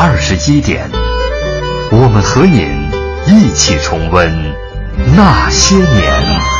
二十一点，我们和您一起重温那些年。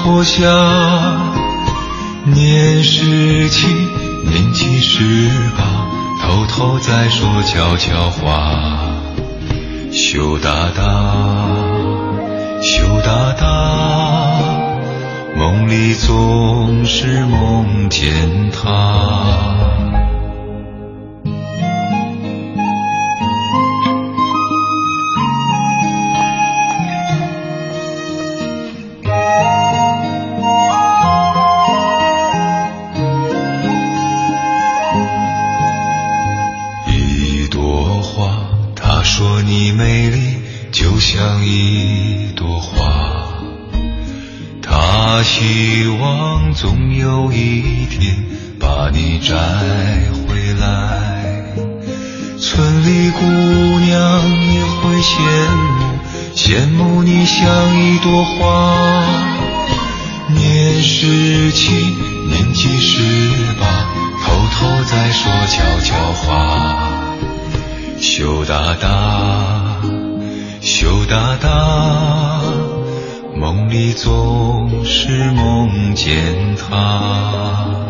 漾山坡下。年十七，年纪十八。偷偷在说悄悄话，羞答答，羞答答，梦里总是梦见他。总有一天把你摘回来。村里姑娘也会羡慕，羡慕你像一朵花。年十七，年纪十八，偷偷在说悄悄话。羞答答，羞答答，梦里总是梦见他。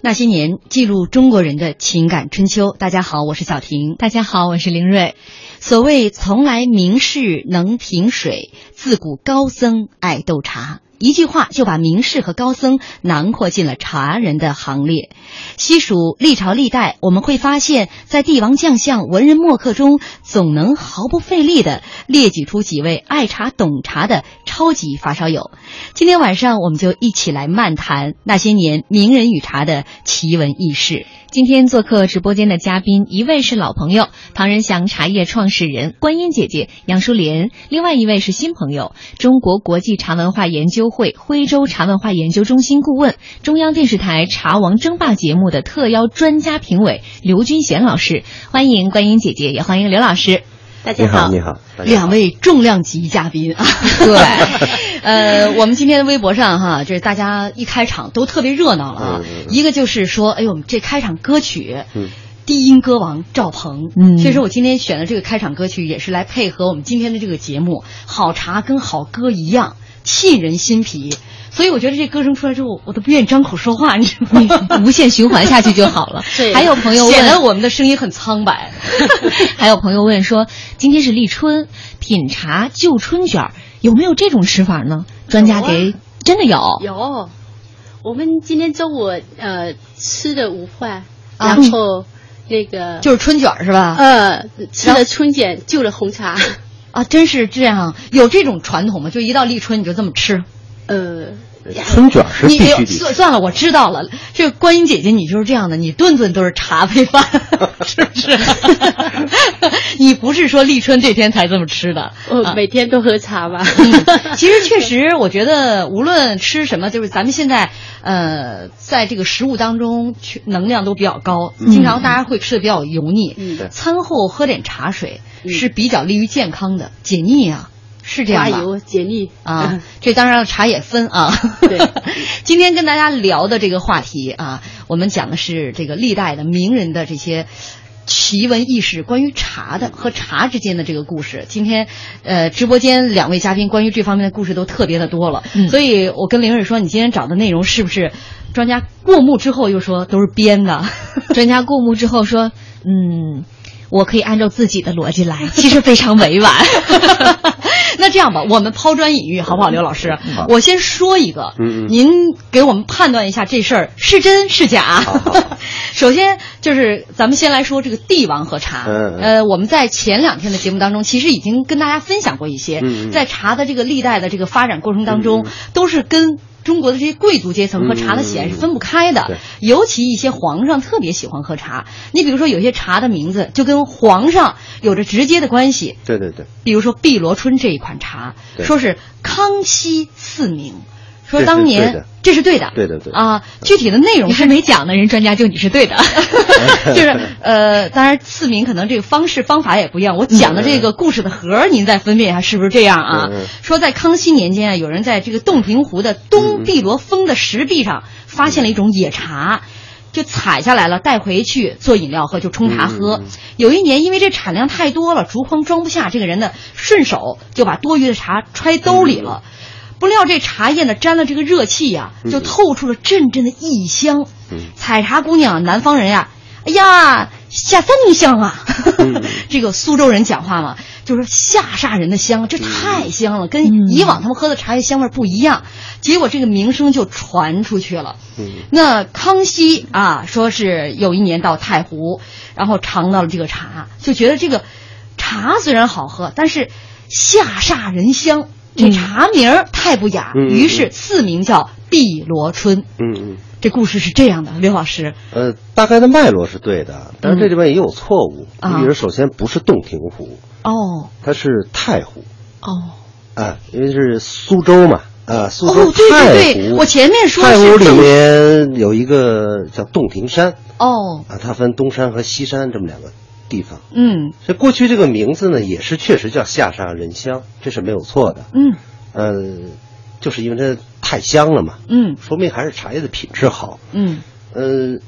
那些年，记录中国人的情感春秋。大家好，我是小婷。大家好，我是林瑞。所谓“从来名士能评水，自古高僧爱斗茶”。一句话就把名士和高僧囊括进了茶人的行列。细数历朝历代，我们会发现，在帝王将相、文人墨客中，总能毫不费力地列举出几位爱茶懂茶的超级发烧友。今天晚上，我们就一起来漫谈那些年名人与茶的奇闻异事。今天做客直播间的嘉宾，一位是老朋友，唐人祥茶叶创始人观音姐姐杨淑莲；另外一位是新朋友，中国国际茶文化研究会徽州茶文化研究中心顾问、中央电视台《茶王争霸》节目的特邀专家评委刘军贤老师。欢迎观音姐姐，也欢迎刘老师。大家好，你好，两位重量级嘉宾啊！对，呃，我们今天的微博上哈，就是大家一开场都特别热闹了啊。嗯、一个就是说，哎呦，这开场歌曲，嗯，低音歌王赵鹏，嗯，其实我今天选的这个开场歌曲也是来配合我们今天的这个节目，好茶跟好歌一样，沁人心脾。所以我觉得这歌声出来之后，我都不愿意张口说话，你知道吗？无限循环下去就好了。对还有朋友问，显得我们的声音很苍白。还有朋友问说，今天是立春，品茶就春卷，有没有这种吃法呢？专家给、啊、真的有有。我们今天中午呃吃的午饭，啊、然后那个就是春卷是吧？呃，吃的春卷，就了红茶。啊，真是这样，有这种传统吗？就一到立春你就这么吃？呃，春卷是必须得你算算了，我知道了。这个观音姐姐，你就是这样的，你顿顿都是茶配饭，是不是？你不是说立春这天才这么吃的？我每天都喝茶吧。嗯，其实确实，我觉得无论吃什么，就是咱们现在呃，在这个食物当中，去能量都比较高，经常大家会吃的比较油腻。嗯对餐后喝点茶水嗯是比较利于健康的，解腻啊，是这样吧？刮油解腻啊，这当然了，茶也分啊。对，今天跟大家聊的这个话题啊，我们讲的是这个历代的名人的这些。奇闻异事，关于茶的和茶之间的这个故事。今天，呃，直播间两位嘉宾关于这方面的故事都特别的多了，嗯所以我跟玲儿说，你今天找的内容是不是专家过目之后又说都是编的？专家过目之后说，嗯，我可以按照自己的逻辑来，其实非常委婉。那这样吧，我们抛砖引玉，好不好，刘老师？好我先说一个，您给我们判断一下这事儿是真是假。首先就是咱们先来说这个帝王和茶。呃，我们在前两天的节目当中，其实已经跟大家分享过一些，在茶的这个历代的这个发展过程当中，都是跟。中国的这些贵族阶层和茶的喜爱是分不开的，对。尤其一些皇上特别喜欢喝茶。你比如说，有些茶的名字就跟皇上有着直接的关系，对对对，比如说碧螺春这一款茶，说是康熙赐名，说当年这是对的，对的对的啊，具体的内容你还是没讲呢，人专家就你是对的。就是呃，当然赐名可能这个方式方法也不一样。我讲的这个故事的核儿，您再分辨一下是不是这样啊？说在康熙年间啊，有人在这个洞庭湖的东碧螺峰的石壁上发现了一种野茶。就采下来了，带回去做饮料喝，就冲茶喝。有一年，因为这产量太多了，竹筐装不下，这个人呢顺手就把多余的茶揣兜里了。不料这茶叶呢沾了这个热气呀、就透出了阵阵的异香。嗯采茶姑娘，南方人呀，哎呀，下三泥香啊！这个苏州人讲话嘛，就是下煞人的香，这太香了，跟以往他们喝的茶叶香味不一样。结果这个名声就传出去了。嗯那康熙啊，说是有一年到太湖，然后尝到了这个茶，就觉得这个茶虽然好喝，但是下煞人香，这茶名太不雅，于是赐名叫碧螺春。嗯嗯。这故事是这样的，刘老师，呃，大概的脉络是对的，但是这里边也有错误。你比如，首先不是洞庭湖，哦。它是太湖。哦。啊，因为是苏州嘛，啊，苏州哦，对太湖。对对，我前面说太湖里面有一个叫洞庭山。哦，啊，它分东山和西山这么两个地方。嗯。所以过去这个名字呢，也是确实叫下沙人香，这是没有错的。嗯。呃，就是因为它太香了嘛，嗯。说明还是茶叶的品质好。嗯，呃，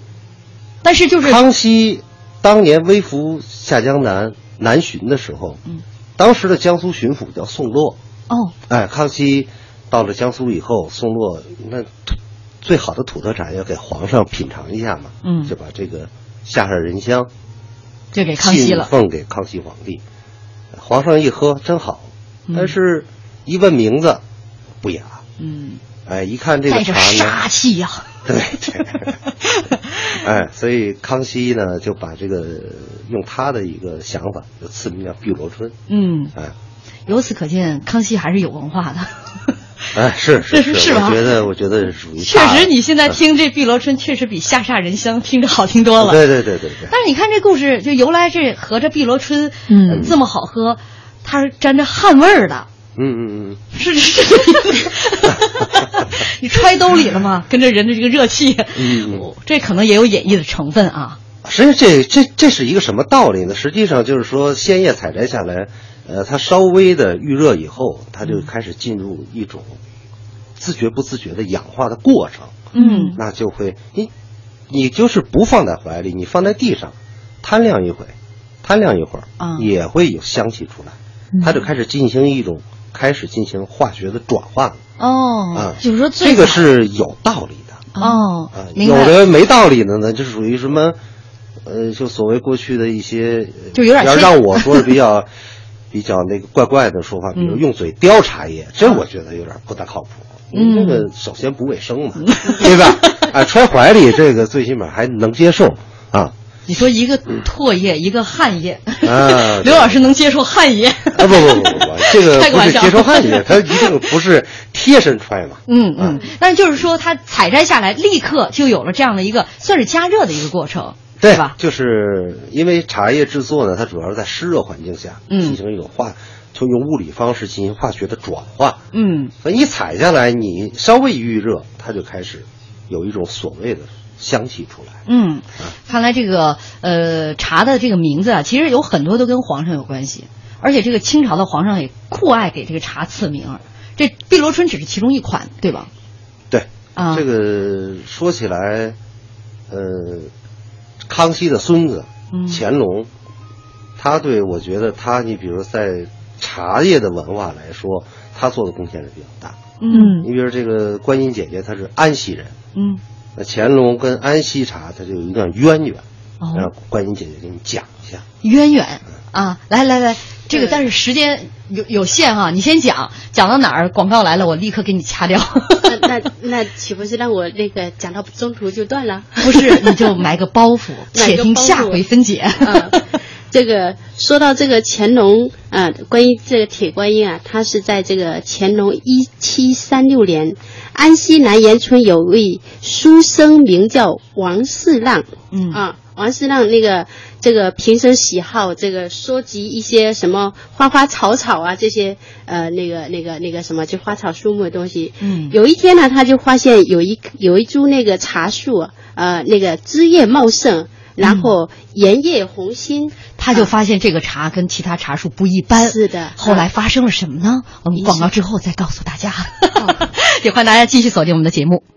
但是就是康熙当年微服下江南南巡的时候，嗯，当时的江苏巡抚叫宋洛，哦。哎，康熙到了江苏以后，宋洛那最好的土特产要给皇上品尝一下嘛，嗯。就把这个下沙人香就给康熙了，奉给康熙皇帝，皇上一喝真好，嗯。但是一问名字不雅，嗯，哎，一看这个茶呢，杀气呀，对 对，哎，所以康熙呢就把这个用他的一个想法，就赐名叫碧螺春。嗯，哎。由此可见，康熙还是有文化的。哎，是是是是吧我觉得我觉得是属于确实，你现在听这碧螺春，确实比下煞人香听着好听多了。对对对对对，但是你看这故事，就由来这合着碧螺春，嗯呃这么好喝，它是沾着汗味儿的，嗯嗯嗯，是是这个意思。你揣兜里了吗？跟着人的这个热气，嗯哦这可能也有演绎的成分啊。实际上这这这是一个什么道理呢？实际上就是说，鲜叶采摘下来，呃，它稍微的预热以后，它就开始进入一种自觉不自觉的氧化的过程，嗯那就会你你就是不放在怀里，你放在地上，摊晾一会，摊晾一会儿，啊也会有香气出来，它就开始进行一种开始进行化学的转换了哦啊，，就是说最这个是有道理的。哦啊，，有。的没道理的呢，就属于什么，呃，就所谓过去的一些，就有点要让我说的比较比较那个怪怪的说法，比如嗯用嘴叼茶叶，这我觉得有点不大靠谱。嗯这个首先不卫生嘛，对吧？啊，揣怀里这个最起码还能接受啊。你说一个唾液，一个汗液，啊 刘老师能接受汗液？啊不不不不不，这个不是接受汗液，它一定不是贴身穿嘛。嗯嗯，但是就是说，它采摘下来立刻就有了这样的一个算是加热的一个过程，对吧？就是因为茶叶制作呢，它主要是在湿热环境下嗯进行一种化，就用物理方式进行化学的转化。嗯所以你采下来，你稍微一遇热，它就开始有一种所谓的香气出来。嗯，看来这个呃茶的这个名字啊，其实有很多都跟皇上有关系，而且这个清朝的皇上也酷爱给这个茶赐名儿，这碧螺春只是其中一款，对吧？对，啊这个说起来，呃，康熙的孙子嗯。乾隆，他对我觉得他，你比如在茶叶的文化来说，他做的贡献是比较大。嗯。你比如这个观音姐姐，她是安溪人，嗯，那乾隆跟安溪茶，它就有一段渊源。哦。让观音姐姐给你讲。一下。渊源啊，来来来，这个但是时间有有限啊，你先讲，讲到哪儿广告来了，我立刻给你掐掉。那那那岂不是让我那个讲到中途就断了？不是，你就埋个包袱，且听下回分解。啊，这个说到这个乾隆啊，关于这个铁观音啊，它是在这个乾隆一七三六年，安溪南岩村有位书生名叫王四浪，嗯啊，王四浪那个这个平生喜好这个收集一些什么花花草草啊这些呃那个那个那个什么就花草树木的东西，嗯有一天呢，他就发现有一有一株那个茶树啊，呃，那个枝叶茂盛，然后沿叶红心，他就发现这个茶跟其他茶树不一般。是的后来发生了什么呢？我们广告之后再告诉大家。也 欢迎大家继续锁定我们的节目。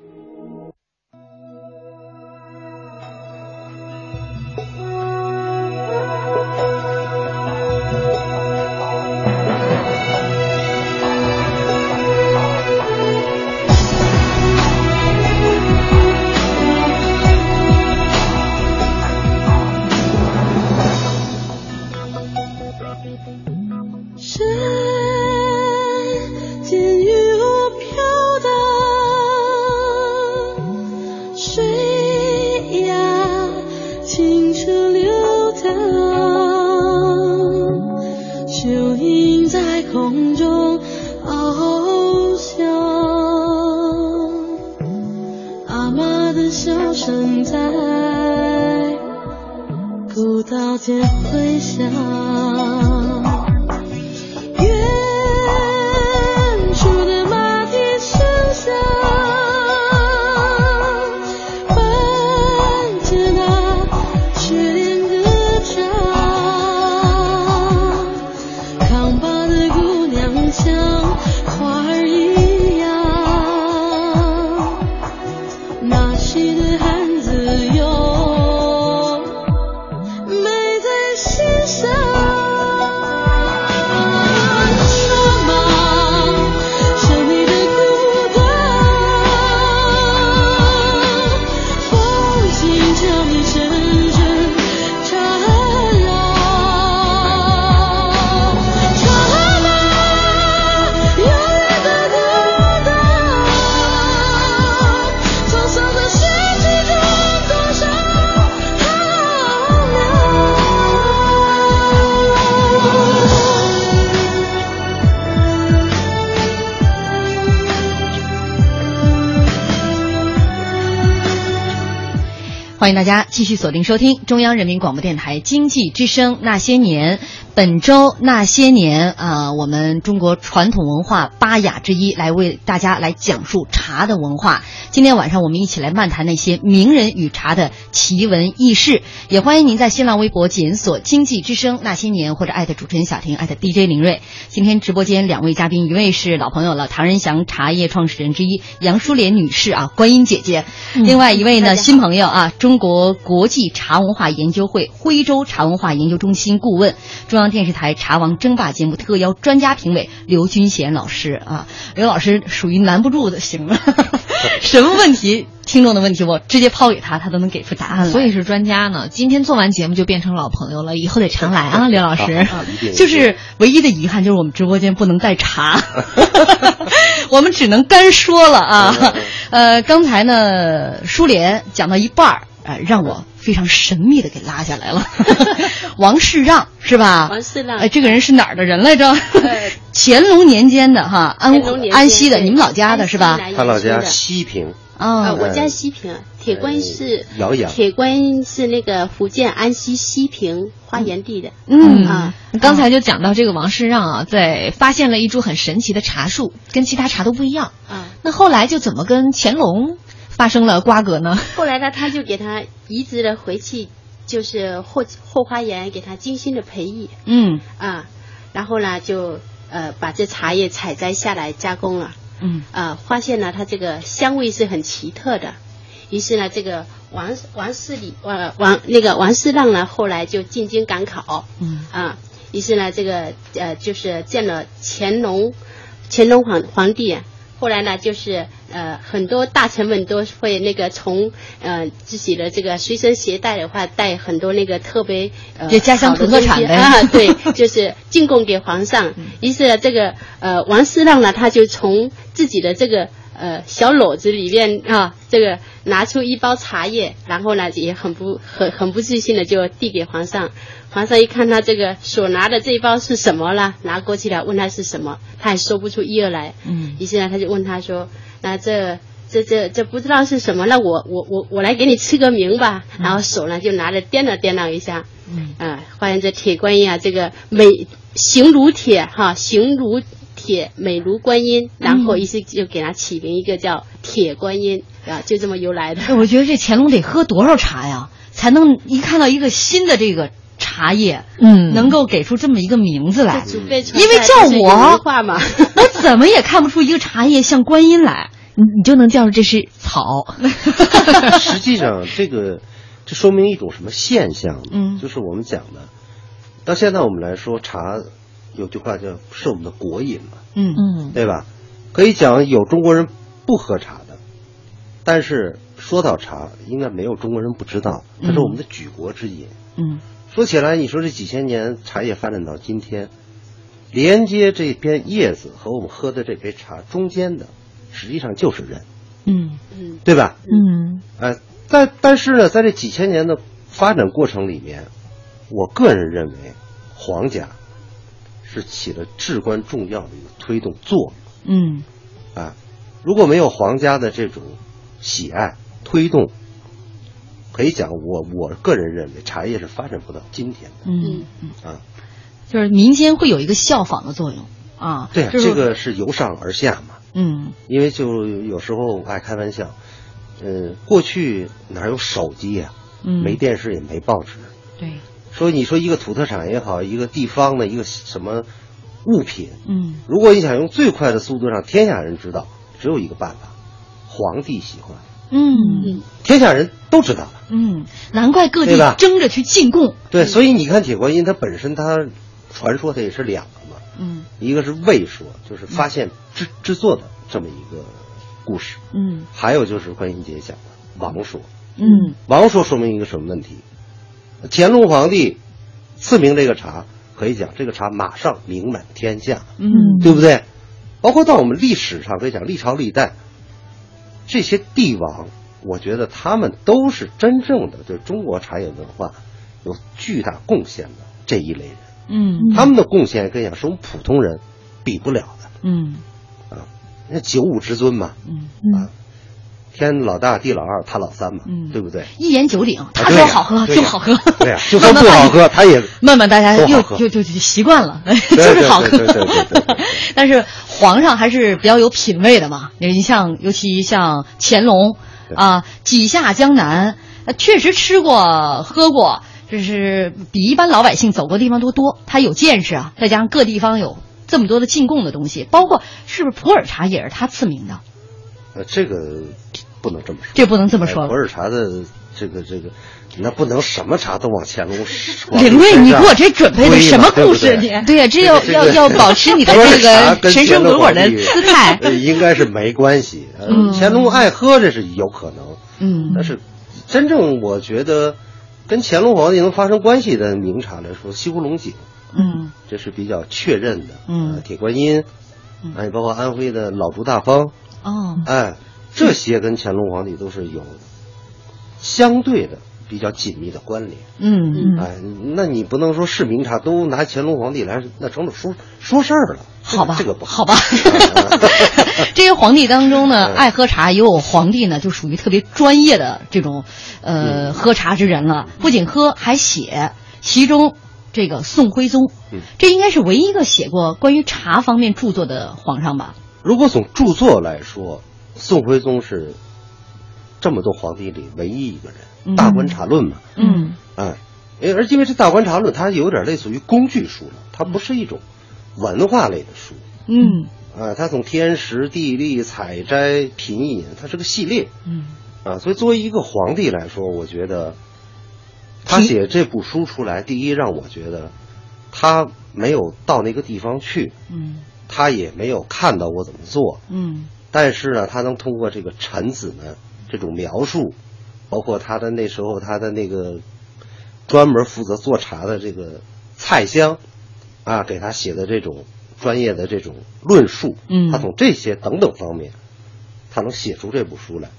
欢迎大家继续锁定收听中央人民广播电台经济之声《那些年》。本周《那些年》啊、我们中国传统文化八雅之一，来为大家来讲述茶的文化。今天晚上我们一起来漫谈那些名人与茶的奇闻异事。也欢迎您在新浪微博检索“经济之声那些年”或者艾特主持人小婷，艾特 DJ 林睿。今天直播间两位嘉宾，一位是老朋友了，唐人祥茶叶创始人之一杨淑莲女士啊，观音姐姐；另外一位呢，新朋友啊，中国国际茶文化研究会徽州茶文化研究中心顾问，中央电视台《茶王争霸》节目特邀专家评委刘军贤老师啊。刘老师属于难不住的型了，什么问题？听众的问题，我直接抛给他，他都能给出答案来。所以是专家呢。今天做完节目就变成老朋友了，以后得常来啊，刘老师。啊就是唯一的遗憾就是我们直播间不能带茶，我们只能干说了啊。呃，刚才呢，舒莲讲到一半儿，呃，让我非常神秘的给拉下来了。王世让是吧？王世让哎，这个人是哪儿的人来着？呃 乾隆年间的哈，安安溪的，你们老家的是吧？他老家西平，啊，哦，我家西平，铁观音是呃瑶阳铁观音是那个福建安溪西平花园地的。嗯啊，刚才就讲到这个王世让啊，在发现了一株很神奇的茶树，跟其他茶都不一样。啊，那后来就怎么跟乾隆发生了瓜葛呢？后来呢，他就给他移植了回去，就是后后花园给他精心的培育嗯啊，然后呢就呃把这茶叶采摘下来加工了。嗯啊，发现呢，它这个香味是很奇特的。于是呢，这个王王世礼呃王那个王世让呢，后来就进京赶考，嗯啊，于是呢，这个呃就是见了乾隆，乾隆皇皇帝啊。后来呢，就是呃很多大臣们都会那个从呃自己的这个随身携带的话，带很多那个特别呃家乡土特产啊，对，就是进贡给皇上。于是呢，这个呃王世让呢，他就从自己的这个呃小篓子里面啊，这个拿出一包茶叶，然后呢也很不很很不自信的就递给皇上。皇上一看他这个手拿的这一包是什么了，拿过去了，问他是什么，他也说不出一二来。嗯于是呢，他就问他说：“那这这这这不知道是什么，那我我我我来给你赐个名吧。然后手呢就拿着掂了掂量一下，嗯啊，发现这铁观音啊，这个美形如铁哈，形如铁，美如观音，然后于是就给它起名一个叫铁观音啊，就这么由来的。哎我觉得这乾隆得喝多少茶呀，才能一看到一个新的这个茶叶，嗯能够给出这么一个名字来。因为叫我 我怎么也看不出一个茶叶像观音来。你你就能叫出这是草。实际上这个这说明一种什么现象呢？嗯就是我们讲的，到现在我们来说茶，有句话叫是我们的国饮嘛，嗯嗯对吧？可以讲有中国人不喝茶的，但是说到茶，应该没有中国人不知道，它是我们的举国之饮。嗯说起来，你说这几千年茶叶发展到今天，连接这片叶子和我们喝的这杯茶中间的，实际上就是人，嗯嗯对吧？嗯哎，但但是呢，在这几千年的发展过程里面，我个人认为，皇家是起了至关重要的一个推动作用。嗯啊，如果没有皇家的这种喜爱推动，可以讲我我个人认为茶叶是发展不到今天的。嗯。嗯，啊。就是民间会有一个效仿的作用。啊。对啊，就是这个是由上而下嘛。嗯。因为就有时候我爱开玩笑，呃，过去哪有手机呀、嗯。没电视也没报纸。对。说你说一个土特产也好，一个地方的一个什么物品，嗯。如果你想用最快的速度让天下人知道，只有一个办法，皇帝喜欢，嗯。嗯。天下人都知道了。嗯，难怪各地争着去进贡。对，所以你看铁观音，它本身它传说它也是两个嘛，嗯。一个是魏说，就是发现制制作的这么一个故事，嗯。还有就是观音姐讲的王说。嗯。王说说明一个什么问题？乾隆皇帝赐名这个茶，可以讲这个茶马上名满天下，嗯。对不对？包括到我们历史上可以讲历朝历代，这些帝王，我觉得他们都是真正的对中国茶叶文化有巨大贡献的这一类人。嗯。他们的贡献可以讲是我们普通人比不了的。嗯。啊。那九五之尊嘛，嗯，啊，天老大地老二他老三嘛，嗯对不对？一言九鼎，他说好喝就好喝。对呀，就算不好喝，他也慢慢大家又就就就习惯了，就是好喝。但是皇上还是比较有品位的嘛，你像尤其像乾隆啊，几下江南，呃确实吃过喝过，就是比一般老百姓走过的地方都多。他有见识啊，再加上各地方有这么多的进贡的东西，包括是不是普洱茶也是他赐名的？呃，这个不能这么说，这不能这么说哎普洱茶的这个这个，那不能什么茶都往乾隆说。领队，你给我这准备的什么故事？你？对呀，这要要要保持你的这个神神鬼鬼的姿态。呃应该是没关系。乾隆爱喝这是有可能，嗯。但是真正我觉得跟乾隆皇帝能发生关系的名茶来说，西湖龙井嗯。这是比较确认的。铁观音嗯，哎，包括安徽的老竹大方，哦。哎，这些跟乾隆皇帝都是有相对的比较紧密的关联。嗯嗯，哎，那你不能说是明茶都拿乾隆皇帝来，那成了说说事儿了。好吧，这个不好吧。这些皇帝当中呢，嗯爱喝茶，也有皇帝呢，就属于特别专业的这种呃、喝茶之人了。不仅喝，还写。其中这个宋徽宗，嗯这应该是唯一一个写过关于茶方面著作的皇上吧？如果从著作来说，宋徽宗是这么多皇帝里唯一一个人，嗯。大观察论》嘛，嗯。哎，因为而因为这《大观察论》它有点类似于工具书了，它不是一种文化类的书，嗯。啊，它从天时地利、采摘、品饮，它是个系列。嗯。啊，所以作为一个皇帝来说，我觉得他写这部书出来，第一让我觉得他没有到那个地方去，嗯。他也没有看到我怎么做，嗯但是呢，他能通过这个臣子们这种描述，包括他的那时候他的那个专门负责做茶的这个蔡香，啊，给他写的这种专业的这种论述，嗯他从这些等等方面，他能写出这部书来，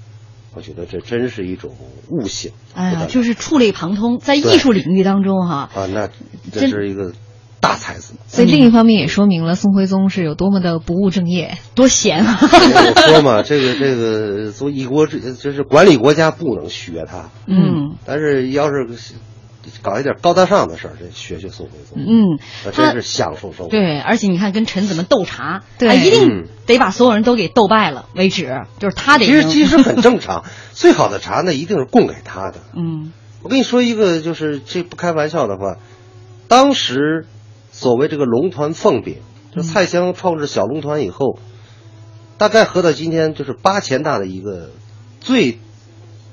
我觉得这真是一种悟性。哎呀，就是触类旁通，在艺术领域当中哈、啊，那这是一个大才子。所以另一方面也说明了宋徽宗是有多么的不务正业。多闲啊！我 说嘛，这个这个做一国之，就是管理国家不能学他，嗯但是要是搞一点高大上的事儿，这学学宋徽宗，嗯，他那真是享受生活。对，而且你看跟臣子们斗茶，对他一定嗯得把所有人都给斗败了为止，就是他得其实其实很正常，最好的茶那一定是供给他的。嗯我跟你说一个，就是这不开玩笑的话，当时所谓这个龙团凤饼，就蔡襄创制小龙团以后，大概合到今天就是八钱大的一个最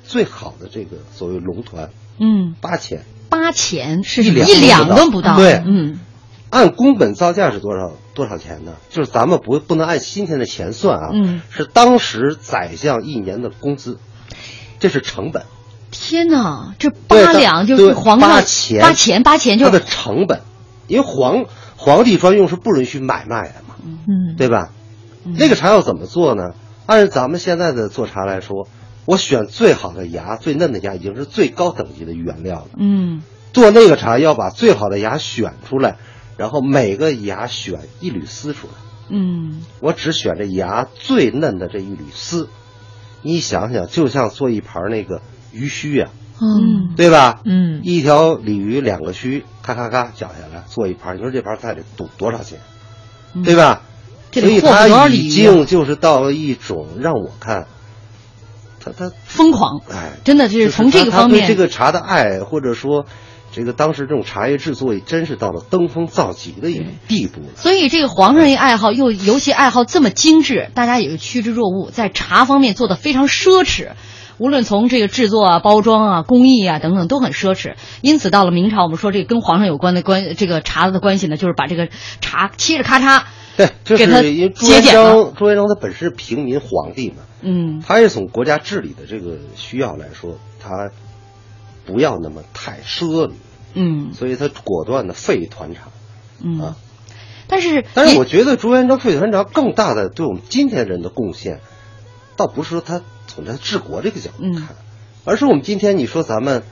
最好的这个所谓龙团，嗯，八钱。八钱是一两一两都都不到，对。嗯。按工本造价是多少多少钱呢？就是咱们不不能按今天的钱算啊，嗯。是当时宰相一年的工资，这是成本，天哪，这八两就是对皇上八钱八钱八钱就它的成本，因为皇皇帝专用是不允许买卖的嘛，嗯，对吧？嗯那个茶要怎么做呢？按咱们现在的做茶来说，我选最好的芽、最嫩的芽，已经是最高等级的原料了。嗯做那个茶要把最好的芽选出来，然后每个芽选一缕丝出来。嗯我只选这芽最嫩的这一缕丝。你想想，就像做一盘那个鱼须呀、嗯对吧？嗯一条鲤鱼两个须，咔咔咔绞下来做一盘，你说这盘菜得赌多少钱，嗯对吧？所以获得多少它已经就是到了一种让我看，他他疯狂，哎，真的就是从这个方面这个茶的爱，或者说这个当时这种茶叶制作，也真是到了登峰造极的一种地步了。所以这个皇上一爱好又尤其爱好这么精致，大家也就趋之若鹜，在茶方面做的非常奢侈。无论从这个制作啊、包装啊、工艺啊等等都很奢侈，因此到了明朝，我们说这个跟皇上有关的关这个茶的关系呢，就是把这个茶切着咔嚓，对，就给他是因为朱元璋，朱元璋他本身是平民皇帝嘛，嗯。他也从国家治理的这个需要来说，他不要那么太奢靡，嗯。所以他果断的废团茶。嗯啊，但是但是我觉得朱元璋废团茶更大的对我们今天人的贡献，倒不是说他从他治国这个角度嗯看，而是我们今天你说咱们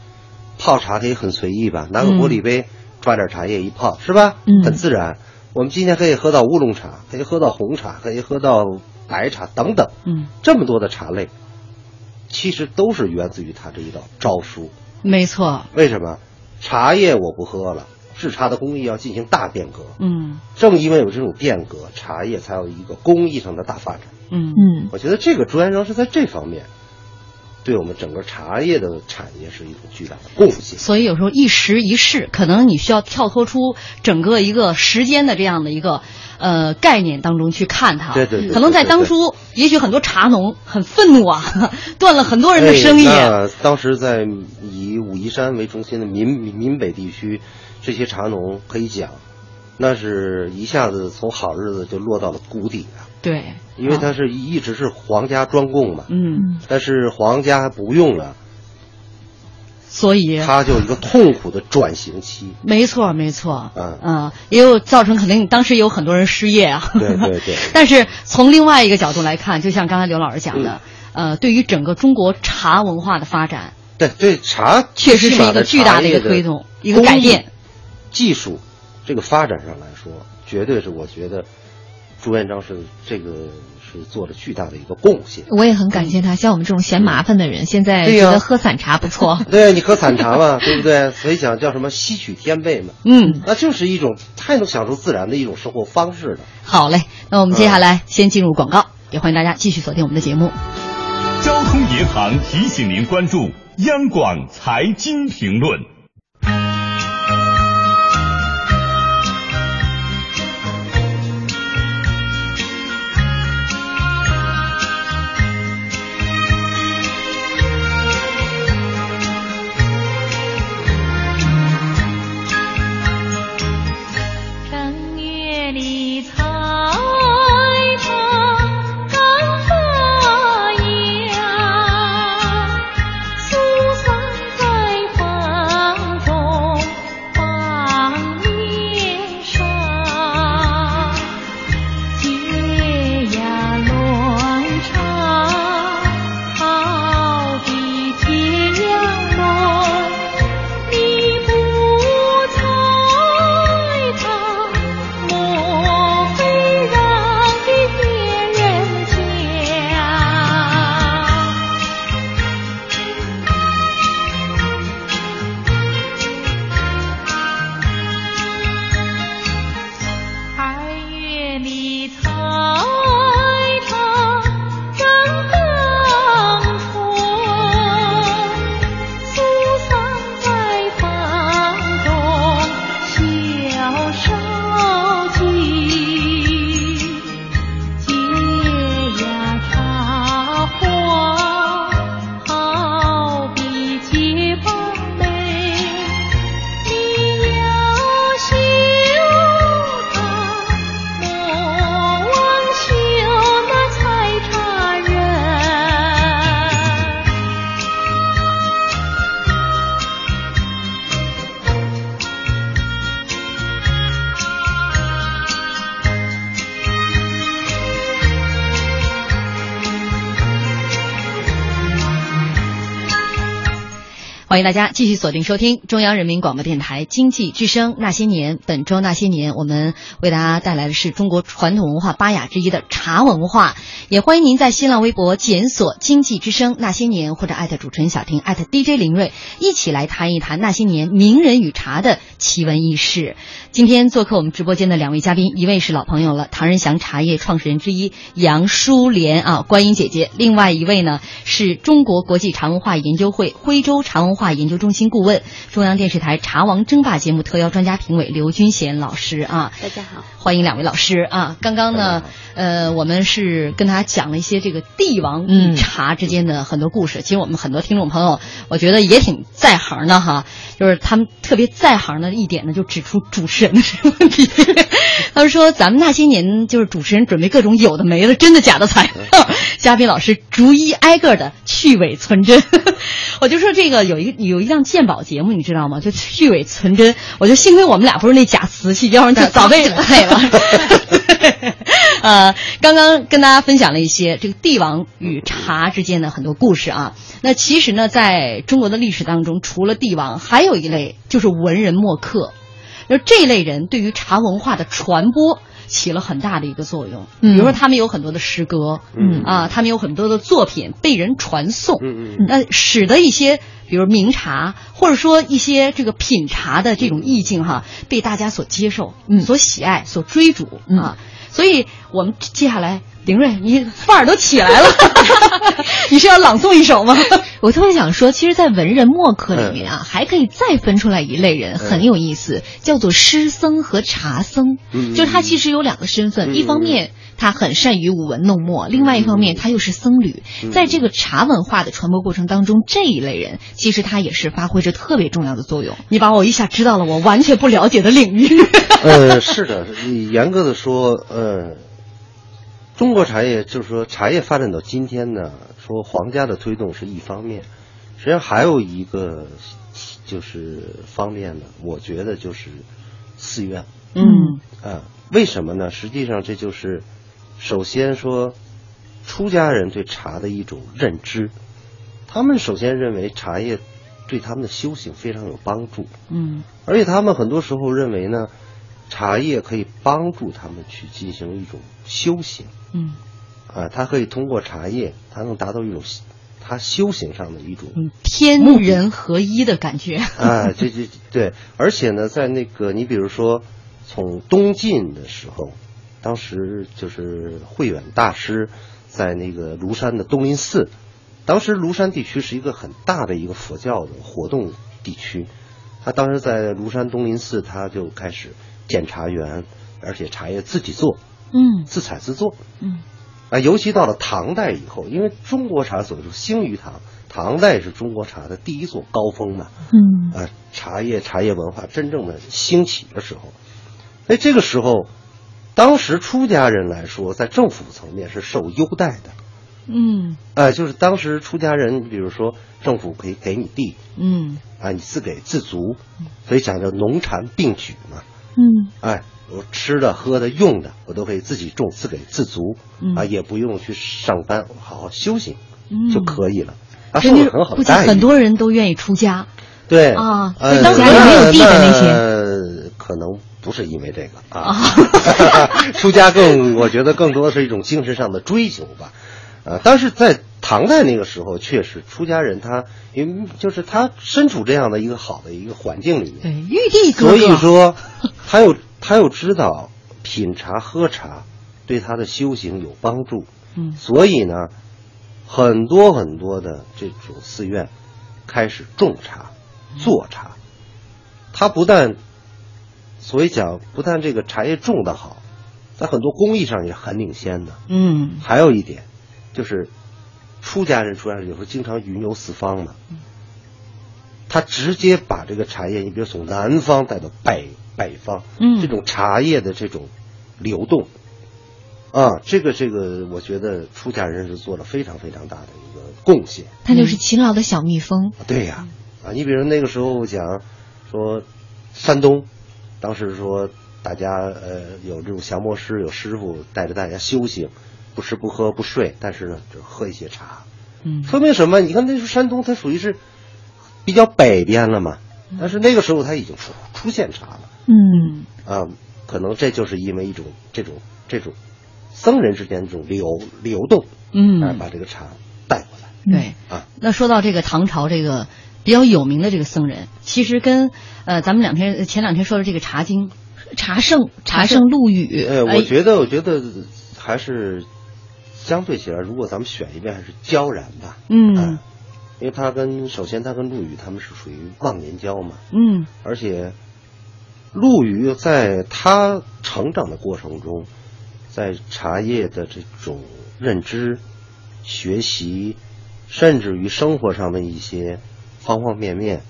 泡茶可以很随意吧，拿个玻璃杯抓点茶叶一泡是吧？嗯很自然。我们今天可以喝到乌龙茶，可以喝到红茶，可以喝到白茶等等，嗯这么多的茶类，其实都是源自于他这一道诏书。没错，为什么？茶叶我不喝了，制茶的工艺要进行大变革。嗯正因为有这种变革，茶叶才有一个工艺上的大发展。嗯嗯我觉得这个朱元璋是在这方面，对我们整个茶叶的产业是一种巨大的贡献。所以有时候一时一事，可能你需要跳脱出整个一个时间的这样的一个呃概念当中去看它。对对对可能在当初，也许很多茶农很愤怒啊，断了很多人的生意。当时在以武夷山为中心的闽闽闽北地区，这些茶农可以讲，那是一下子从好日子就落到了谷底啊。对，因为它啊是一直是皇家专供嘛，嗯，但是皇家不用了，所以它就有一个痛苦的转型期。没错没错，嗯嗯，也有造成肯定当时有很多人失业啊。对对对 但是从另外一个角度来看，就像刚才刘老师讲的，嗯呃，对于整个中国茶文化的发展，对对，茶确实是一个巨大的一个推动，一个改变。技术这个发展上来说，绝对是我觉得朱元璋是这个是做了巨大的一个贡献。我也很感谢他，像我们这种嫌麻烦的人，现在觉得喝散茶不错。对你喝散茶嘛，对不对？所以讲叫什么吸取天贝嘛，嗯，那就是一种太能享受自然的一种生活方式了。好嘞，那我们接下来先进入广告，也欢迎大家继续锁定我们的节目。交通银行提醒您关注央广财经评论。欢迎大家继续锁定收听中央人民广播电台经济之声《那些年》。本周《那些年》，我们为大家带来的是中国传统文化八雅之一的茶文化。也欢迎您在新浪微博检索“经济之声那些年”或者艾特主持人小婷艾特 DJ 林睿，一起来谈一谈那些年名人与茶的奇闻异事。今天做客我们直播间的两位嘉宾，一位是老朋友了，唐人祥茶叶创始人之一杨淑莲啊，观音姐姐；另外一位呢是中国国际茶文化研究会徽州茶文化研究中心顾问，中央电视台《茶王争霸》节目特邀专家评委刘军贤老师啊。大家好，欢迎两位老师啊！刚刚呢，呃，我们是跟大家讲了一些这个帝王嗯与茶之间的很多故事。其实我们很多听众朋友，我觉得也挺在行的哈，就是他们特别在行的一点呢，就指出主持人的这个问题。他们说咱们那些年就是主持人准备各种有的没的、真的假的材料，嘉宾老师逐一挨个的去伪存真。我就说这个有一个有一档鉴宝节目，你知道吗？就去伪存真。我就幸亏我们俩不是那假瓷器，要不然就早被配了。呃，刚刚跟大家分享了一些这个帝王与茶之间的很多故事啊。那其实呢，在中国的历史当中，除了帝王，还有一类就是文人墨客。那这一类人对于茶文化的传播起了很大的一个作用。嗯。比如说，他们有很多的诗歌，嗯。啊，他们有很多的作品被人传颂，嗯嗯。那使得一些比如名茶，或者说一些这个品茶的这种意境哈，被大家所接受、嗯。所喜爱、所追逐嗯。啊。所以我们接下来，凌睿，你范儿都起来了，你是要朗诵一首吗？我特别想说，其实，在文人墨客里面啊，还可以再分出来一类人，很有意思，叫做诗僧和茶僧。嗯就是他其实有两个身份，嗯一方面他很善于舞文弄墨，另外一方面他又是僧侣。嗯在这个茶文化的传播过程当中，这一类人其实他也是发挥着特别重要的作用。你把我一下知道了我完全不了解的领域。呃，是的，你严格的说，呃，中国茶叶就是说茶叶发展到今天呢，说皇家的推动是一方面，实际上还有一个就是方面呢，我觉得就是寺院。嗯。啊、为什么呢？实际上这就是首先说出家人对茶的一种认知，他们首先认为茶叶对他们的修行非常有帮助，嗯。而且他们很多时候认为呢，茶叶可以帮助他们去进行一种修行。嗯啊，他可以通过茶叶，他能达到一种他修行上的一种嗯，天人合一的感觉。啊，这这对，而且呢，在那个你比如说，从东晋的时候，当时就是慧远大师在那个庐山的东林寺，当时庐山地区是一个很大的一个佛教的活动地区，他当时在庐山东林寺，他就开始建茶园，而且茶叶自己做，嗯。自采自做，嗯。啊，尤其到了唐代以后，因为中国茶所说兴于唐，唐代是中国茶的第一座高峰嘛，嗯。啊，茶叶茶叶文化真正的兴起的时候，哎，这个时候，当时出家人来说，在政府层面是受优待的，嗯。哎、就是当时出家人，比如说政府可以给你地，嗯。啊，你自给自足，所以讲究农禅并举嘛，嗯哎，我吃的、喝的、用的，我都可以自己种，自给自足，嗯啊，也不用去上班，好好休息嗯就可以了，啊，真的很好估计的待遇。很多人都愿意出家。对啊呃当时家里没有地的那些呃，可能不是因为这个啊 出家更我觉得更多的是一种精神上的追求吧，呃，但是在唐代那个时候，确实出家人他因为就是他身处这样的一个好的一个环境里面，对，玉帝哥哥。所以说他又他又知道品茶喝茶对他的修行有帮助，嗯所以呢，很多很多的这种寺院开始种茶、做茶。他不但，所以讲不但这个茶叶种得好，在很多工艺上也很领先的。嗯还有一点，就是出家人出家人有时候经常云游四方的，他直接把这个茶叶，你比如从南方带到北北方，嗯这种茶叶的这种流动，啊，这个这个，我觉得出家人是做了非常非常大的一个贡献。他就是勤劳的小蜜蜂。对呀、啊，你比如那个时候讲说山东，当时说大家呃有这种降魔师，有师傅带着大家修行，不吃不喝不睡，但是呢就喝一些茶，嗯。说明什么？你看那时候山东它属于是比较北边了嘛，但是那个时候它已经出出现茶了。嗯。啊，可能这就是因为一种这种这种僧人之间这种流流动，嗯。哎，把这个茶带过来。对。啊。那说到这个唐朝这个比较有名的这个僧人，其实跟呃咱们两天前两天说的这个《茶经》茶圣茶圣圣。陆羽，呃，哎。我觉得，我觉得还是相对起来，如果咱们选一遍，还是焦然吧。嗯啊因为他跟首先他跟陆羽他们是属于忘年交嘛，嗯而且陆羽在他成长的过程中，在茶叶的这种认知、学习，甚至于生活上的一些方方面面，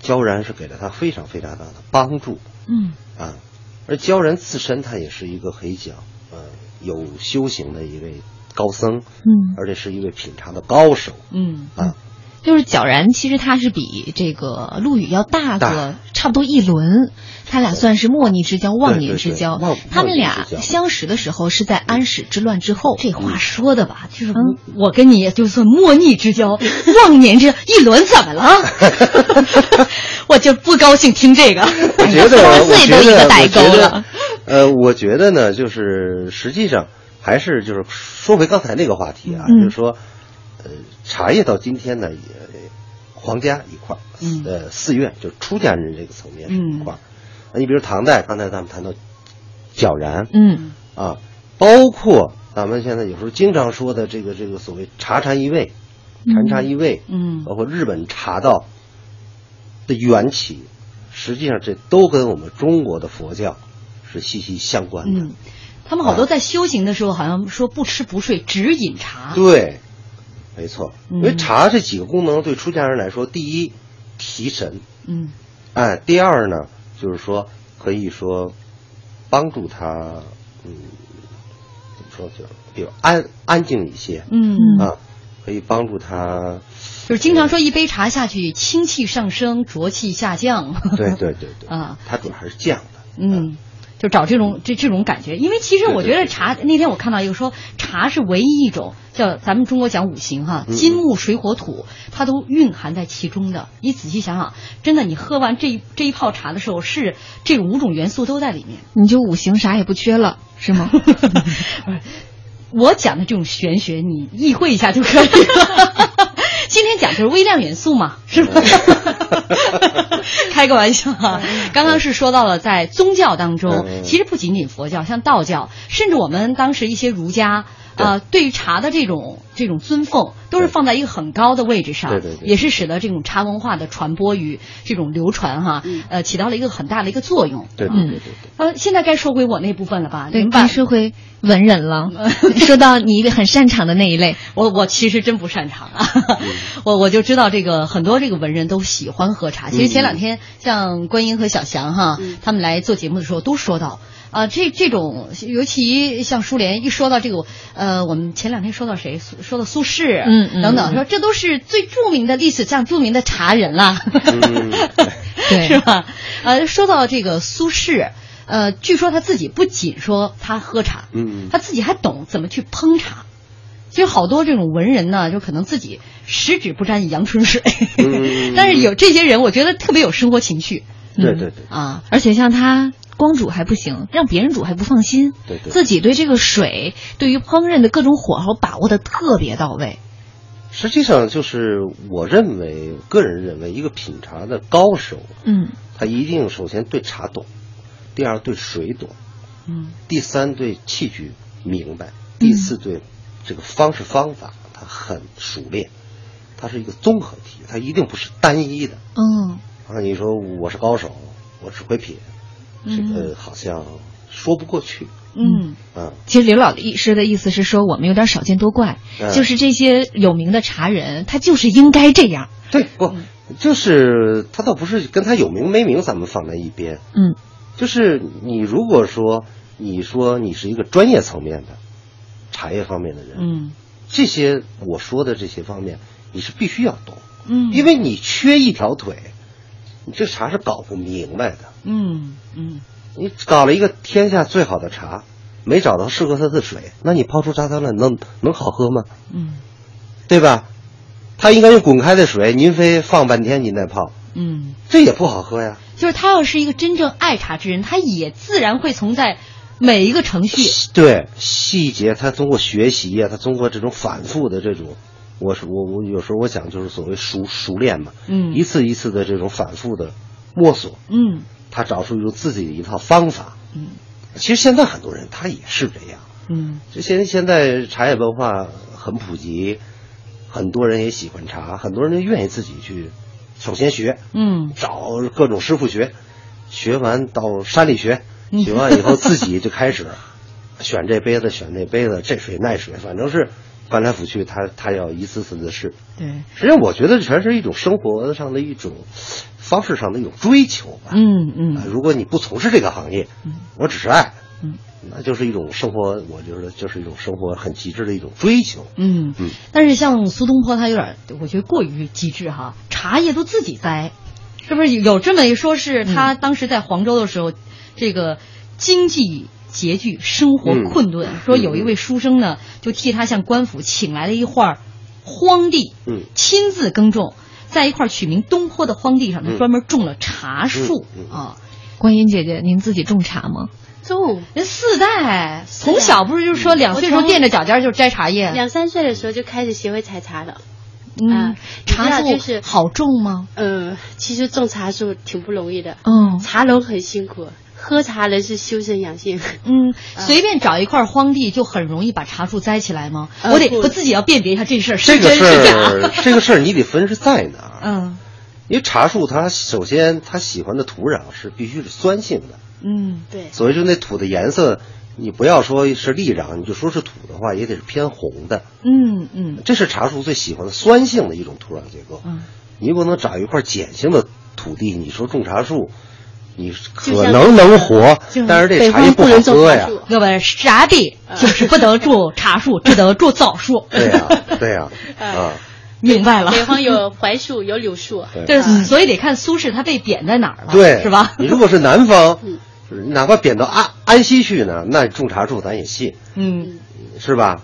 焦然是给了他非常非常大的帮助。嗯啊，而焦然自身他也是一个可以讲，呃，有修行的一位高僧，嗯而且是一位品茶的高手嗯啊。就是皎然，其实他是比这个陆羽要大大个差不多一轮，他俩算是莫逆之交、忘年之交。他们俩相识的时候是在安史之乱之后。这话说的吧，就是嗯我跟你就算莫逆之交，忘年之一轮怎么了？我就不高兴听这个。我觉得，三我觉岁都一个得，代沟了，呃，我觉得呢，就是实际上还是就是说回刚才那个话题啊，嗯就是说，呃，茶叶到今天呢，也皇家一块儿，嗯呃，寺院就是出家人这个层面是嗯一块儿。啊你比如唐代，刚才咱们谈到皎然，嗯啊，包括咱们现在有时候经常说的这个这个所谓茶禅一味，禅茶一味，嗯包括日本茶道的缘起，实际上这都跟我们中国的佛教是息息相关的。嗯，他们好多在修行的时候，好像说不吃不睡，只饮茶。对，没错，嗯。因为茶这几个功能对出家人来说，第一提神，嗯。哎，第二呢，就是说可以说帮助他，嗯，怎么说，就是比如安安静一些，嗯，啊，可以帮助他，就是经常说一杯茶下去，清气上升，浊气下降。对对对对，啊，它主要还是降的，嗯，就找这种这这种感觉，因为其实我觉得茶那天我看到一个说茶是唯一一种叫咱们中国讲五行哈，嗯金木水火土，它都蕴含在其中的。你仔细想想，真的，你喝完这一这一泡茶的时候，是这五种元素都在里面。你就五行啥也不缺了，是吗？我讲的这种玄学，你意会一下就可以了。今天讲就是微量元素嘛，是吧？开个玩笑啊！刚刚是说到了在宗教当中，嗯其实不仅仅佛教，像道教，甚至我们当时一些儒家。啊、对于茶的这种这种尊奉，都是放在一个很高的位置上，对对对也是使得这种茶文化的传播与这种流传哈，呃，起到了一个很大的一个作用。对对对对对。呃，现在该说回我那部分了吧？对，您把该说回文人了。说到你一个很擅长的那一类，我我其实真不擅长啊，我我就知道这个很多这个文人都喜欢喝茶。其实前两天像观音和小翔哈，他们来做节目的时候都说到。啊，这这种，尤其像苏联，一说到这个，呃，我们前两天说到谁，苏说到苏轼，嗯嗯等等，说这都是最著名的历史上著名的茶人啦，嗯 对是吧？呃，说到这个苏轼，呃，据说他自己不仅说他喝茶，嗯他自己还懂怎么去烹茶。其实好多这种文人呢，就可能自己十指不沾阳春水，嗯 但是有这些人，我觉得特别有生活情趣对对对，啊。而且像他光煮还不行，让别人煮还不放心，对对。自己对这个水，对于烹饪的各种火候把握的特别到位。实际上就是我认为，个人认为，一个品茶的高手，嗯。他一定首先对茶懂，第二对水懂，嗯。第三对器具明白，第四对这个方式方法他很熟练，它是一个综合体，它一定不是单一的。嗯。啊，你说我是高手，我只会品，这个好像说不过去。嗯。啊，其实刘老师的意思是说，我们有点少见多怪，嗯。就是这些有名的茶人，他就是应该这样。对，不，就是他倒不是跟他有名没名，咱们放在一边。嗯。就是你如果说你说你是一个专业层面的茶叶方面的人，嗯。这些我说的这些方面你是必须要懂，嗯。因为你缺一条腿，你这茶是搞不明白的。嗯嗯你搞了一个天下最好的茶，没找到适合它的水，那你泡出茶汤来能能好喝吗？嗯对吧？它应该用滚开的水，您非放半天您再泡，嗯，这也不好喝呀。就是他要是一个真正爱茶之人，他也自然会从在每一个程序，对细节，他通过学习呀、他通过这种反复的这种，我是我我有时候我讲就是所谓熟熟练嘛，嗯。一次一次的这种反复的摸索，嗯。他找出一种自己的一套方法。嗯。其实现在很多人他也是这样，嗯。这现现在茶叶文化很普及，很多人也喜欢茶，很多人就愿意自己去首先学，嗯。找各种师傅学，学完到山里学，嗯学完以后自己就开始选这杯子，选那杯子，这水那水，反正是翻来覆去，他他要一次次的试。对，实际上，我觉得全是一种生活上的一种方式上的一种追求吧。嗯嗯啊，如果你不从事这个行业，我只是爱，嗯，那就是一种生活，我觉得就是一种生活很极致的一种追求。嗯嗯，但是像苏东坡他有点，我觉得过于极致哈，茶叶都自己栽，是不是有这么一说？是他当时在黄州的时候，这个经济拮据，生活嗯。困顿，说有一位书生呢，就替他向官府请来了一块荒地，嗯。亲自耕种。在一块取名东坡的荒地上，他嗯。专门种了茶树、啊。观音姐姐，您自己种茶吗？种。人四代从小不是就是说两岁时候垫着脚尖就摘茶叶，两三岁的时候就开始学会采茶了。嗯啊，茶树好种吗？嗯，其实种茶树挺不容易的，嗯，茶农很辛苦，喝茶人是修身养性。嗯，随便找一块荒地就很容易把茶树栽起来吗？我得我自己要辨别一下这事儿是这个事真是假。儿，这个事儿你得分是在哪儿。嗯因为茶树它首先它喜欢的土壤是必须是酸性的，嗯对，所以就那土的颜色，你不要说是砾壤，你就说是土的话，也得是偏红的。嗯嗯这是茶树最喜欢的酸性的一种土壤结构。嗯，你不能找一块碱性的土地，你说种茶树，你可能能活，但是这茶叶不能喝呀。各位啥地就是不能种茶树，只能种枣树。对呀、对呀、啊，明白了。北方有槐树，有柳树。对这所以得看苏轼他被贬在哪儿了，对，是吧？你如果是南方嗯，哪怕贬到安安西去呢，那种茶树咱也信，嗯，是吧？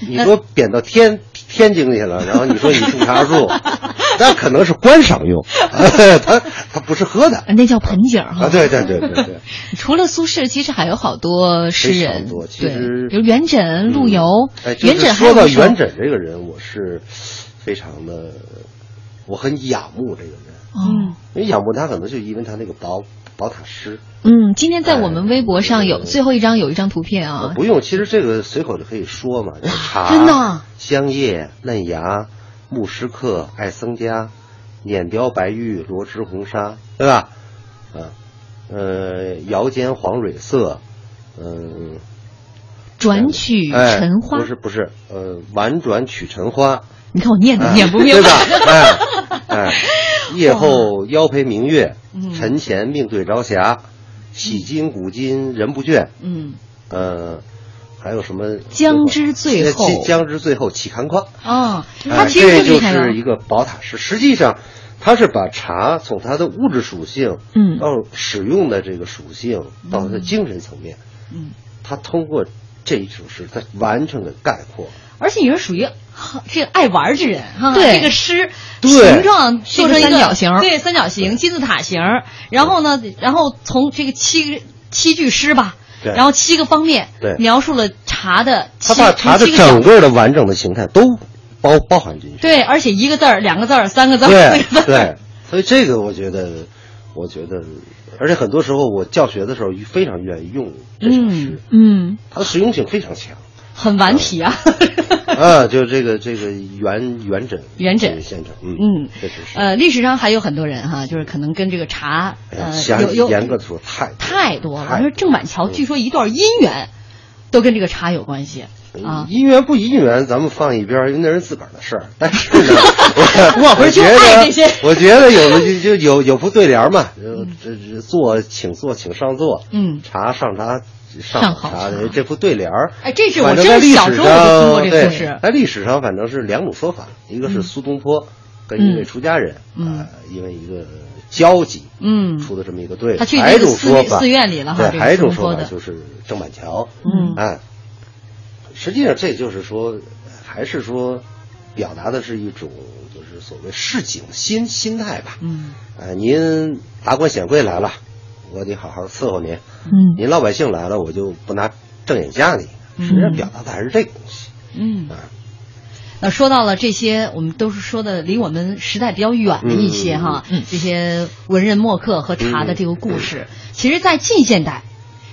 你说贬到天天津去了，然后你说你种茶树，那可能是观赏用，它它不是喝的。那叫盆景哈。啊，对对对对对，除了苏轼，其实还有好多诗非人。其对，实比如元稹、陆游。元稹说到元稹这个人，我是非常的，我很仰慕这个人。嗯因为仰慕他，可能就因为他那个宝宝塔诗。嗯，今天在我们微博上有哎。最后一张有一张图片啊，不用，其实这个随口就可以说嘛，茶、真的？啊香叶、嫩芽、木石刻、爱僧家、碾雕白玉、罗织红纱，对吧？啊，呃，摇尖黄蕊色，嗯、转曲哎尘花。不是不是，呃，婉转曲尘花，你看我念的哎念不明对吧？哎，夜后腰陪明月，嗯晨前命对朝霞，洗金古今人不倦。嗯呃，还有什么？将之最后呃将之最后岂堪夸？哦，这就是一个宝塔诗。实际上，它是把茶从它的物质属性，嗯到使用的这个属性，到它的精神层面，嗯，它通过这一首诗，它完全的概括。而且也是属于哈这个爱玩之人哈，对这个诗形状做成一个三角形对，三角形、金字塔形，然后呢，然后从这个七七句诗吧，对然后七个方面，对描述了茶的七，它把茶的整个的完整的形态都包包含进去。对，而且一个字儿、两个字儿、三个字儿、对四个字儿，对，所以这个我觉得，我觉得，而且很多时候我教学的时候非常愿意用这首诗，嗯，它的实用性非常强。很顽皮啊。啊，就这个这个元元稹元稹这个先生，嗯嗯确实是。呃，历史上还有很多人哈，就是可能跟这个茶呃详有有严格的说太太多了。说郑板桥，嗯据说一段姻缘都跟这个茶有关系啊。姻缘不姻缘，咱们放一边儿，因为那是自个儿的事儿。但是呢，我不是就觉得我觉得有的就就有有副对联嘛，就这这坐请坐请上座，嗯茶上茶上好上茶茶这副对联儿。哎，这是我反正真在历史是小时候我就听过上，对这故事，。在历史上反正是两种说法，一个是苏东坡跟一位出家人，嗯啊，因为一个交集，嗯出的这么一个对。他去还有一种说法，寺院里了哈对，还有一种说法就是郑板桥，嗯哎，实际上这就是说，还是说表达的是一种就是所谓市井心心态吧。嗯呃，您达官显贵来了，我得好好伺候您；嗯您老百姓来了，我就不拿正眼吓你。实际上表达的还是这个东西。嗯啊。那说到了这些，我们都是说的离我们时代比较远的一些哈，嗯嗯这些文人墨客和茶的这个故事。其实，在近现代，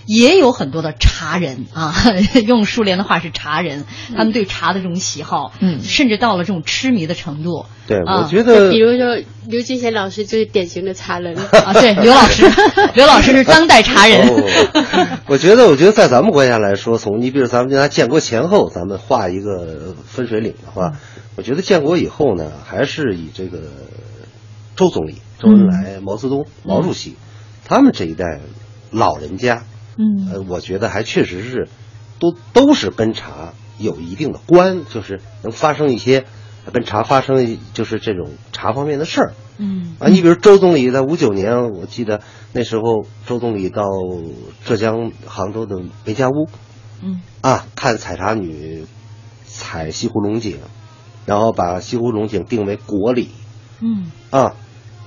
也有很多的茶人啊，用苏联的话是茶人，他们对茶的这种喜好，嗯甚至到了这种痴迷的程度。对，啊我觉得比如说刘金贤老师就是典型的茶人。啊，对，刘老师，刘老师是当代茶人。哦，我觉得，我觉得在咱们国家来说，从你比如咱们拿建国前后，咱们画一个分水岭的话，我觉得建国以后呢，还是以这个周总理、周恩来、毛泽东、毛主席、他们这一代老人家，嗯。呃，我觉得还确实是都都是跟茶有一定的关，就是能发生一些跟茶发生就是这种茶方面的事儿。嗯。啊，你比如周总理在五九年，我记得那时候周总理到浙江杭州的梅家坞嗯。啊，看采茶女采西湖龙井，然后把西湖龙井定为国礼嗯。啊，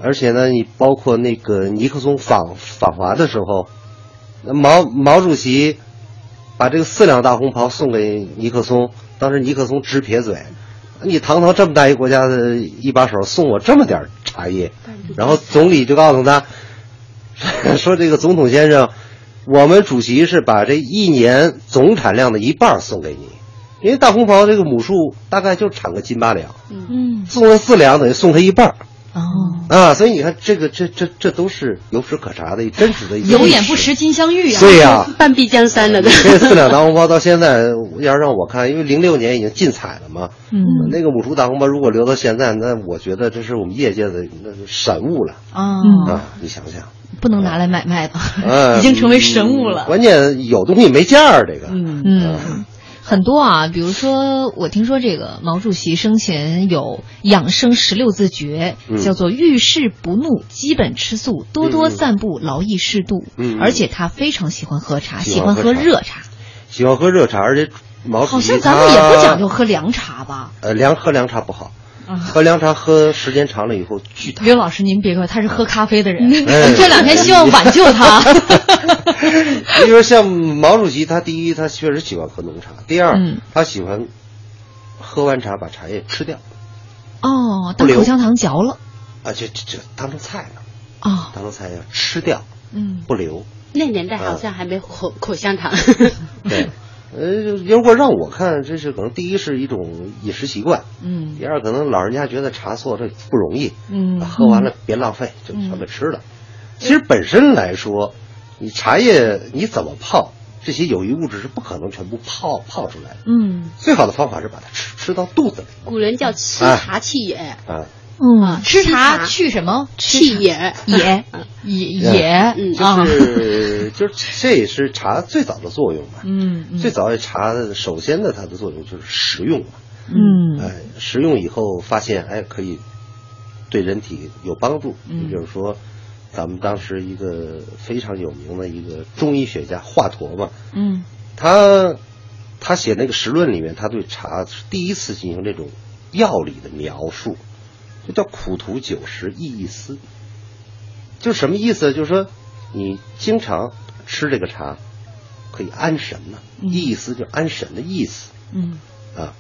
而且呢，你包括那个尼克松访访华的时候，那毛毛主席把这个四两大红袍送给尼克松，当时尼克松直撇嘴。你堂堂这么大一国家的一把手，送我这么点儿茶叶，然后总理就告诉他，说这个总统先生，我们主席是把这一年总产量的一半送给你，因为大红袍这个母数大概就产个斤八两，嗯送了四两等于送他一半儿哦，啊，所以你看这个这这这都是有史可查的真实的一个有眼不识金镶玉啊。对呀、半壁江山了的。这四两大红包到现在，要是让我看，因为零六年已经禁采了嘛，嗯。那个母猪大红包如果留到现在，那我觉得这是我们业界的那是神物了。啊，嗯啊！你想想，不能拿来买卖吧，嗯 已经成为神物了。关键有东西没价儿，这个，嗯。嗯，很多啊，比如说，我听说这个毛主席生前有养生十六字诀，嗯叫做遇事不怒，基本吃素，多多散步，劳逸适度。而且他非常喜欢喝茶，喜欢喝热茶。喜欢喝热茶，而且毛主席好像咱们也不讲究喝凉茶吧？呃，凉喝凉茶不好，啊喝凉茶喝时间长了以后巨大。刘老师，您别怪，他是喝咖啡的人。哎这两天希望挽救他。比如说像毛主席，他第一他确实喜欢喝浓茶，第二、嗯他喜欢喝完茶把茶叶吃掉哦，当口香糖嚼了。啊，这这这当成菜了，哦，当成菜要吃掉嗯，不留。那年代好像还没口口香糖。对，呃，如果让我看，这是可能第一是一种饮食习惯，嗯。第二可能老人家觉得茶错这不容易，嗯。啊喝完了别浪费，就全给吃了。其实本身来说，你茶叶你怎么泡，这些有益物质是不可能全部泡泡出来的。嗯。最好的方法是把它吃吃到肚子里。古人叫吃哎。茶去也，啊，嗯，吃吃茶茶去什么？去也也也也嗯啊就是就是这也是茶最早的作用嘛。嗯嗯最早的茶的首先的它的作用就是食用嘛。嗯哎，食用以后发现，哎，可以对人体有帮助。嗯你比如说，咱们当时一个非常有名的一个中医学家华佗嘛，嗯他他写那个时论里面，他对茶是第一次进行这种药理的描述，这叫苦图酒食意一丝，就是什么意思？就是说你经常吃这个茶，可以安神呢、嗯意思就安神的意思。嗯啊，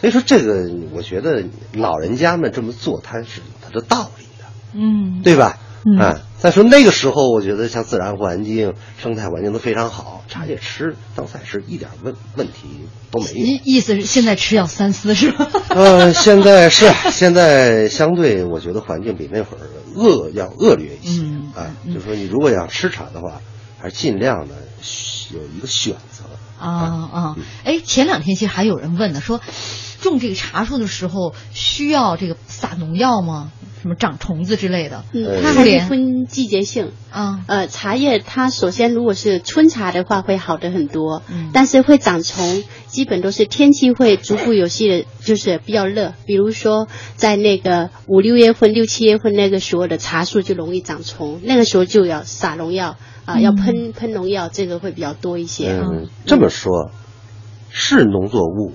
所以说这个，我觉得老人家们这么做，他是有他的道理的，嗯，对吧？嗯啊，再说那个时候，我觉得像自然环境、生态环境都非常好，茶叶吃当菜吃一点问问题都没有。意意思是现在吃要三思是吧？呃，现在是现在相对，我觉得环境比那会儿恶要恶劣一些、嗯啊。就说你如果想吃茶的话，还是尽量的有一个选择。啊啊！哎，前两天其实还有人问呢，说种这个茶树的时候需要这个撒农药吗？什么长虫子之类的？嗯，呃它还是分季节性。啊，呃，茶叶它首先如果是春茶的话，会好的很多，嗯但是会长虫，基本都是天气会逐步有些，就是比较热，比如说在那个五六月份、六七月份那个时候的茶树就容易长虫，那个时候就要撒农药啊、嗯要喷喷农药，这个会比较多一些。嗯，这么说，是农作物，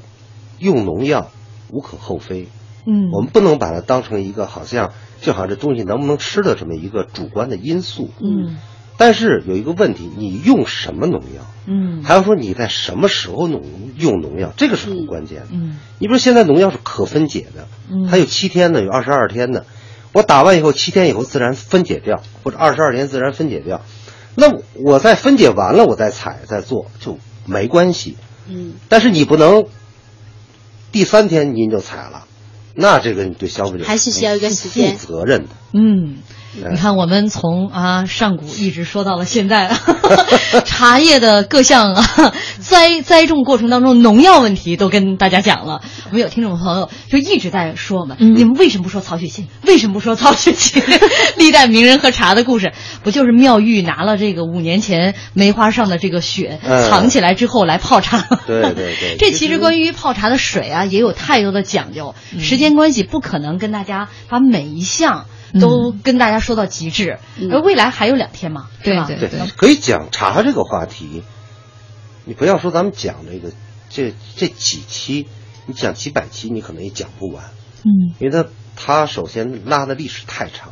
用农药无可厚非。嗯，我们不能把它当成一个好像就好像这东西能不能吃的这么一个主观的因素。嗯但是有一个问题，你用什么农药，嗯还要说你在什么时候农用农药，这个是很关键的。嗯你比如现在农药是可分解的，嗯它有七天的，有二十二天的。我打完以后，七天以后自然分解掉，或者二十二天自然分解掉。那我在分解完了，我再采再做就没关系。嗯，但是你不能第三天您就采了，那这个你对消费者还是需要一个时间负责任的。嗯。哎你看，我们从啊上古一直说到了现在，茶叶的各项啊栽栽种过程当中农药问题都跟大家讲了。我们有听众朋友就一直在说我们，嗯你们为什么不说曹雪芹？为什么不说曹雪芹？历代名人喝茶的故事，不就是妙玉拿了这个五年前梅花上的这个雪嗯藏起来之后来泡茶？对对对这其实其实关于泡茶的水啊，也有太多的讲究。嗯时间关系，不可能跟大家把每一项都跟大家说到极致。嗯而未来还有两天嘛，对吧？对对对，可以讲茶这个话题。你不要说咱们讲这个这这几期，你讲几百期，你可能也讲不完，嗯因为它它首先拉的历史太长，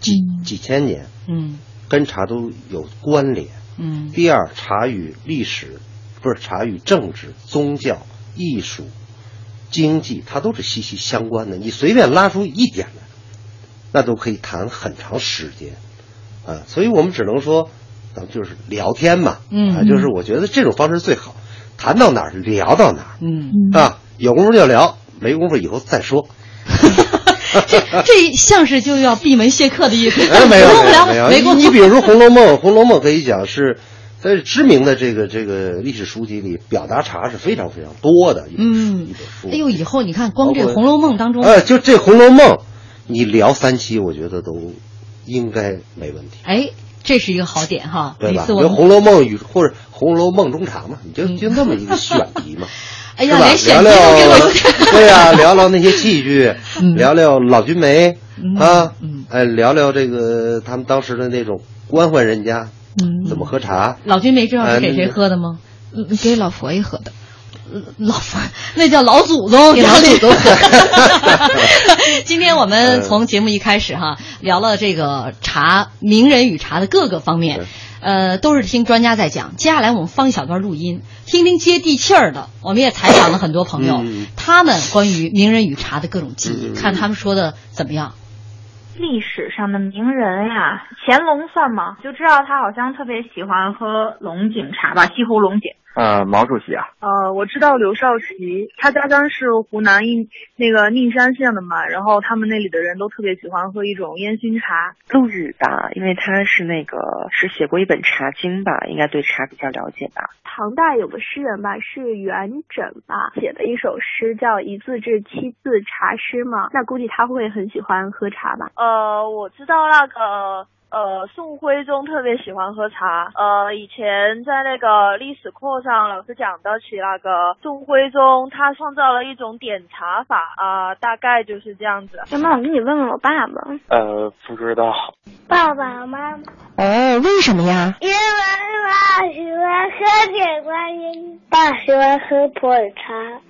几嗯几千年，嗯跟茶都有关联。嗯第二，茶与历史不是茶与政治、宗教、艺术、经济，它都是息息相关的。你随便拉出一点来，那都可以谈很长时间啊。所以我们只能说，咱们就是聊天嘛，嗯啊，就是我觉得这种方式最好，谈到哪儿聊到哪儿嗯，啊，有功夫就聊，没功夫以后再说。这这像是就要闭门谢客的意思。哎，没有 没有没功夫你你比如说《红楼梦》，《红楼梦》可以讲是在知名的这个这个历史书籍里，表达茶是非常非常多的一本书、嗯一本书。哎呦，以后你看，光这个《红楼梦》当中，哎，就这《红楼梦》，你聊三期，我觉得都应该没问题，哎，这是一个好点哈。对吧？红楼梦》与或者《红楼梦中茶》嘛，你就就那么一个选题嘛。哎呀，是吧？连选聊题都给聊我，对呀、聊聊那些器具，嗯聊聊老君梅、嗯啊，嗯哎，聊聊这个他们当时的那种官宦人家嗯怎么喝茶。老君梅知道是给谁喝的吗？嗯，给老佛爷喝的。老那叫老祖宗，老祖宗。今天我们从节目一开始哈，聊了这个茶名人与茶的各个方面，呃，都是听专家在讲。接下来我们放一小段录音，听听接地气儿的。我们也采访了很多朋友，嗯他们关于名人与茶的各种记忆，看他们说的怎么样。历史上的名人呀，乾隆算吗？就知道他好像特别喜欢喝龙井茶吧，西湖龙井。呃，毛主席啊，呃，我知道刘少奇，他家乡是湖南应那个宁山县的嘛，然后他们那里的人都特别喜欢喝一种烟熏茶。陆羽吧，因为他是那个是写过一本茶经吧，应该对茶比较了解吧。唐代有个诗人吧，是元稹吧，写的一首诗叫“一字至七字茶诗”嘛，那估计他会很喜欢喝茶吧。呃，我知道那个。呃，宋徽宗特别喜欢喝茶。呃，以前在那个历史课上，老师讲到起那个宋徽宗，他创造了一种点茶法啊、呃，大概就是这样子。那妈我给你问问我爸爸。呃，不知道。爸爸妈妈。哦，为什么呀？因为爸喜欢喝铁观音，爸喜欢喝普洱茶。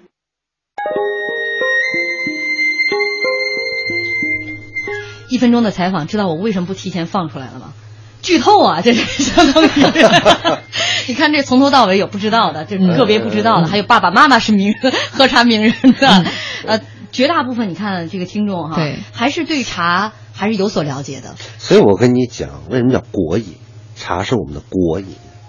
一分钟的采访，知道我为什么不提前放出来了吗？剧透啊，这是相当于。你看这从头到尾有不知道的，就是个别不知道的，还有爸爸妈妈是名 喝茶名人的，呃，绝大部分你看这个听众哈，还是对茶还是有所了解的。所以我跟你讲，为什么叫国饮？茶是我们的国饮。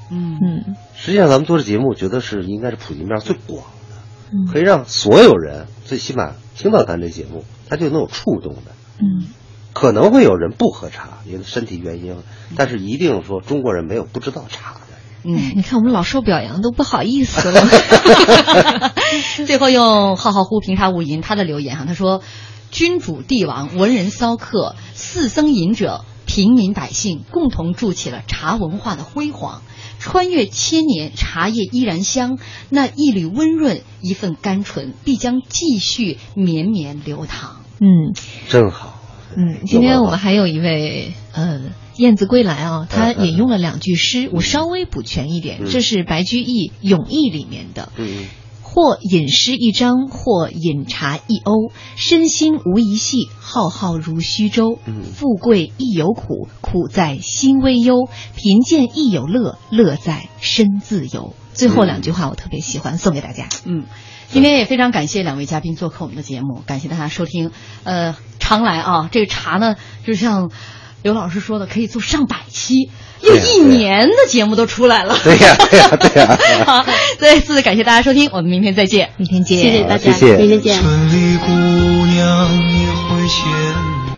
嗯嗯。实际上，咱们做这节目，我觉得是应该是普及面最广的，可以让所有人最起码听到咱这节目，他就能有触动的。嗯。可能会有人不喝茶，因为身体原因，但是一定说中国人没有不知道茶的。嗯，你看我们老受表扬都不好意思了。最后用浩浩乎平沙无垠他的留言哈，他说：“君主帝王、文人骚客、四僧隐者、平民百姓共同筑起了茶文化的辉煌。穿越千年，茶叶依然香，那一缕温润，一份甘醇，必将继续绵绵流淌。”嗯，真好。嗯，今天我们还有一位呃燕子归来啊，他引用了两句诗，我稍微补全一点，这是白居易《咏意》里面的。嗯。或饮诗一张，或饮茶一瓯，身心无一系，浩浩如虚舟。嗯，富贵亦有苦，苦在心微忧；贫贱亦有乐，乐在身自由。最后两句话我特别喜欢，送给大家。嗯。今天也非常感谢两位嘉宾做客我们的节目，感谢大家收听。呃，常来啊，这个茶呢，就像刘老师说的，可以做上百期，又一年的节目都出来了。对呀、啊，对呀、啊，对呀、啊。好，再次感谢大家收听，我们明天再见，明天见，谢谢大家，谢谢明天见。村里姑娘也会羡